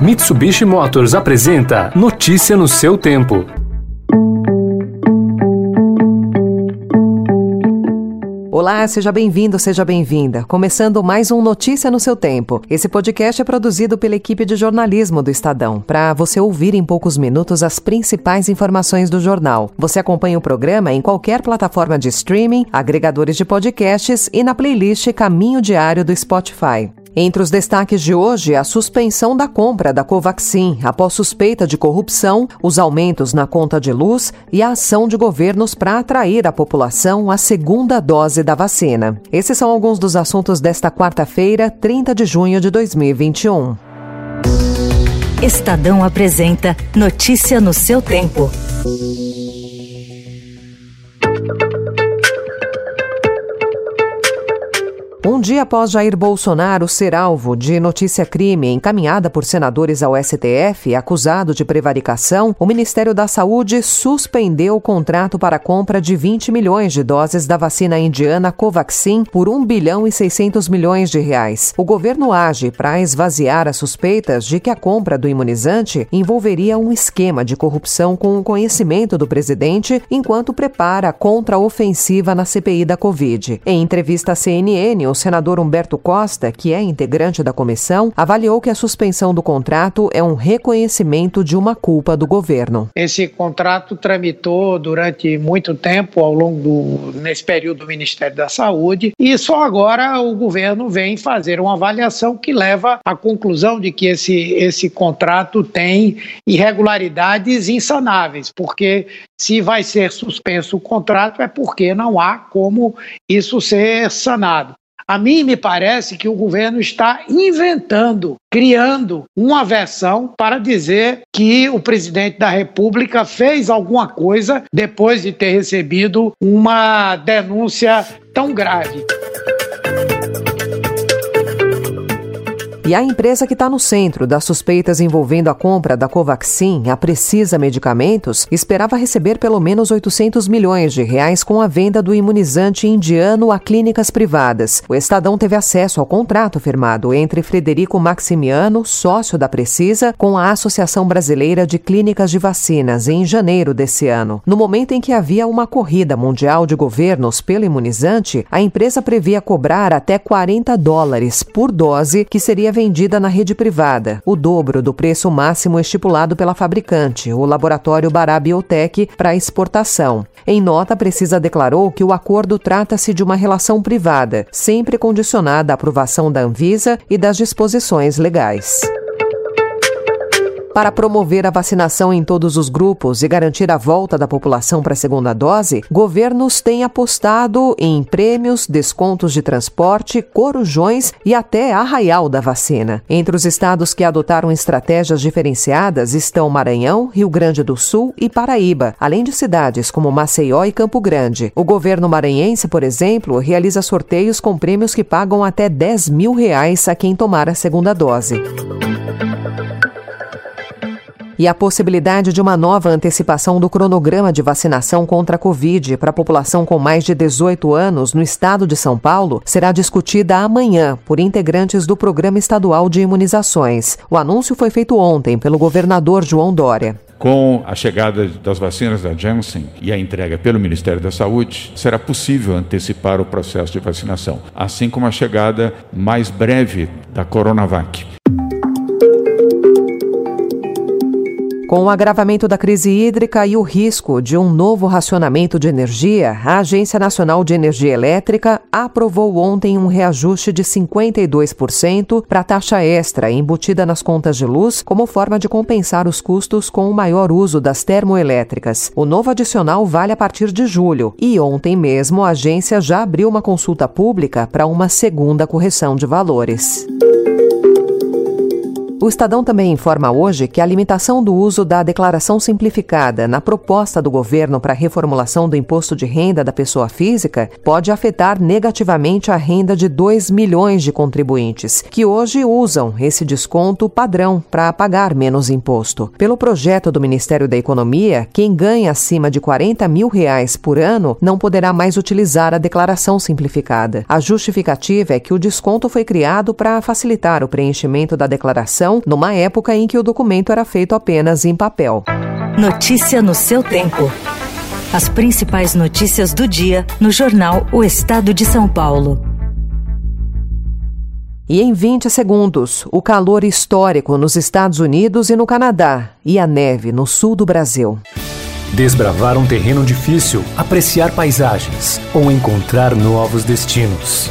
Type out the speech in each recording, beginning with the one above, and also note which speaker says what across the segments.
Speaker 1: Mitsubishi Motors apresenta Notícia no seu tempo.
Speaker 2: Olá, seja bem-vindo, seja bem-vinda. Começando mais um Notícia no seu tempo. Esse podcast é produzido pela equipe de jornalismo do Estadão, para você ouvir em poucos minutos as principais informações do jornal. Você acompanha o programa em qualquer plataforma de streaming, agregadores de podcasts e na playlist Caminho Diário do Spotify. Entre os destaques de hoje, a suspensão da compra da Covaxin após suspeita de corrupção, os aumentos na conta de luz e a ação de governos para atrair a população à segunda dose da vacina. Esses são alguns dos assuntos desta quarta-feira, 30 de junho de 2021.
Speaker 3: Estadão apresenta Notícia no seu tempo.
Speaker 2: Dia após Jair Bolsonaro ser alvo de notícia-crime encaminhada por senadores ao STF, acusado de prevaricação, o Ministério da Saúde suspendeu o contrato para a compra de 20 milhões de doses da vacina indiana Covaxin por 1 bilhão e 600 milhões de reais. O governo age para esvaziar as suspeitas de que a compra do imunizante envolveria um esquema de corrupção com o conhecimento do presidente enquanto prepara a contra-ofensiva na CPI da Covid. Em entrevista à CNN, o senador Humberto Costa, que é integrante da comissão, avaliou que a suspensão do contrato é um reconhecimento de uma culpa do governo.
Speaker 4: Esse contrato tramitou durante muito tempo ao longo do nesse período do Ministério da Saúde e só agora o governo vem fazer uma avaliação que leva à conclusão de que esse esse contrato tem irregularidades insanáveis, porque se vai ser suspenso o contrato é porque não há como isso ser sanado. A mim me parece que o governo está inventando, criando uma versão para dizer que o presidente da República fez alguma coisa depois de ter recebido uma denúncia tão grave.
Speaker 2: E a empresa que está no centro das suspeitas envolvendo a compra da Covaxin, a Precisa Medicamentos, esperava receber pelo menos 800 milhões de reais com a venda do imunizante indiano a clínicas privadas. O Estadão teve acesso ao contrato firmado entre Frederico Maximiano, sócio da Precisa, com a Associação Brasileira de Clínicas de Vacinas, em janeiro desse ano. No momento em que havia uma corrida mundial de governos pelo imunizante, a empresa previa cobrar até 40 dólares por dose que seria vendida na rede privada, o dobro do preço máximo estipulado pela fabricante, o laboratório Bará Biotech, para exportação. Em nota, a Precisa declarou que o acordo trata-se de uma relação privada, sempre condicionada à aprovação da Anvisa e das disposições legais. Para promover a vacinação em todos os grupos e garantir a volta da população para a segunda dose, governos têm apostado em prêmios, descontos de transporte, corujões e até arraial da vacina. Entre os estados que adotaram estratégias diferenciadas estão Maranhão, Rio Grande do Sul e Paraíba, além de cidades como Maceió e Campo Grande. O governo maranhense, por exemplo, realiza sorteios com prêmios que pagam até 10 mil reais a quem tomar a segunda dose e a possibilidade de uma nova antecipação do cronograma de vacinação contra a Covid para a população com mais de 18 anos no estado de São Paulo será discutida amanhã por integrantes do Programa Estadual de Imunizações. O anúncio foi feito ontem pelo governador João Dória.
Speaker 5: Com a chegada das vacinas da Janssen e a entrega pelo Ministério da Saúde, será possível antecipar o processo de vacinação, assim como a chegada mais breve da Coronavac.
Speaker 2: Com o agravamento da crise hídrica e o risco de um novo racionamento de energia, a Agência Nacional de Energia Elétrica aprovou ontem um reajuste de 52% para a taxa extra embutida nas contas de luz, como forma de compensar os custos com o maior uso das termoelétricas. O novo adicional vale a partir de julho e ontem mesmo a agência já abriu uma consulta pública para uma segunda correção de valores. O Estadão também informa hoje que a limitação do uso da declaração simplificada na proposta do governo para a reformulação do imposto de renda da pessoa física pode afetar negativamente a renda de 2 milhões de contribuintes, que hoje usam esse desconto padrão para pagar menos imposto. Pelo projeto do Ministério da Economia, quem ganha acima de 40 mil reais por ano não poderá mais utilizar a declaração simplificada. A justificativa é que o desconto foi criado para facilitar o preenchimento da declaração numa época em que o documento era feito apenas em papel.
Speaker 3: Notícia no seu tempo. As principais notícias do dia no jornal O Estado de São Paulo.
Speaker 2: E em 20 segundos, o calor histórico nos Estados Unidos e no Canadá, e a neve no sul do Brasil.
Speaker 1: Desbravar um terreno difícil, apreciar paisagens ou encontrar novos destinos.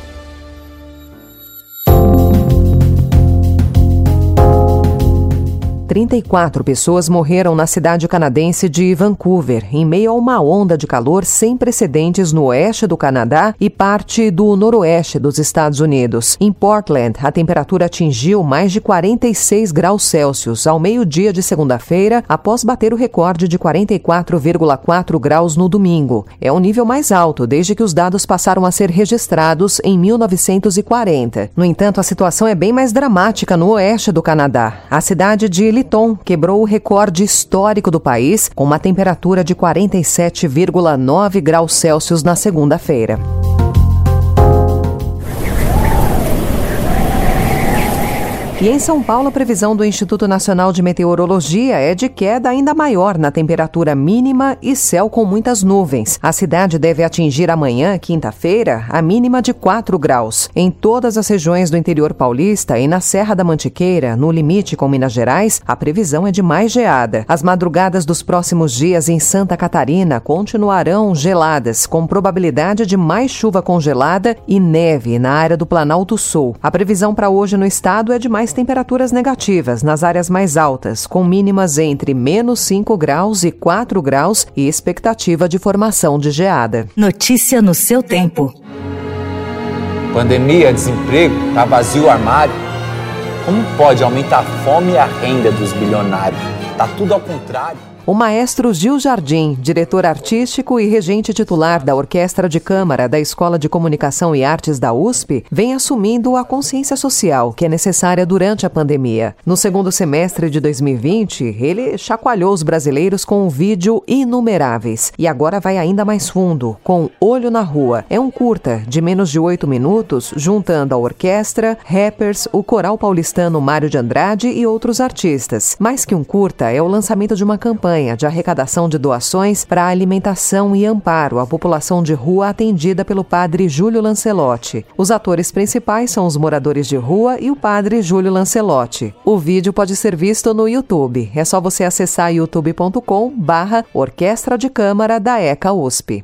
Speaker 2: 34 pessoas morreram na cidade canadense de Vancouver, em meio a uma onda de calor sem precedentes no oeste do Canadá e parte do noroeste dos Estados Unidos. Em Portland, a temperatura atingiu mais de 46 graus Celsius ao meio-dia de segunda-feira, após bater o recorde de 44,4 graus no domingo. É o nível mais alto desde que os dados passaram a ser registrados em 1940. No entanto, a situação é bem mais dramática no oeste do Canadá. A cidade de Triton quebrou o recorde histórico do país com uma temperatura de 47,9 graus Celsius na segunda-feira. E em São Paulo, a previsão do Instituto Nacional de Meteorologia é de queda ainda maior na temperatura mínima e céu com muitas nuvens. A cidade deve atingir amanhã, quinta-feira, a mínima de 4 graus. Em todas as regiões do interior paulista e na Serra da Mantiqueira, no limite com Minas Gerais, a previsão é de mais geada. As madrugadas dos próximos dias em Santa Catarina continuarão geladas, com probabilidade de mais chuva congelada e neve na área do Planalto Sul. A previsão para hoje no estado é de mais temperaturas negativas nas áreas mais altas, com mínimas entre menos 5 graus e 4 graus e expectativa de formação de geada.
Speaker 3: Notícia no seu tempo.
Speaker 6: Pandemia, desemprego, tá vazio o armário. Como pode aumentar a fome e a renda dos bilionários? Tá tudo ao contrário.
Speaker 2: O maestro Gil Jardim, diretor artístico e regente titular da Orquestra de Câmara da Escola de Comunicação e Artes da USP, vem assumindo a consciência social que é necessária durante a pandemia. No segundo semestre de 2020, ele chacoalhou os brasileiros com um vídeo Inumeráveis e agora vai ainda mais fundo, com Olho na Rua. É um curta de menos de oito minutos, juntando a orquestra, rappers, o coral paulistano Mário de Andrade e outros artistas. Mais que um curta, é o lançamento de uma campanha campanha de arrecadação de doações para alimentação e amparo à população de rua atendida pelo padre Júlio Lancelotti. Os atores principais são os moradores de rua e o padre Júlio Lancelotti. O vídeo pode ser visto no YouTube. É só você acessar youtube.com barra Orquestra de Câmara da ECA USP.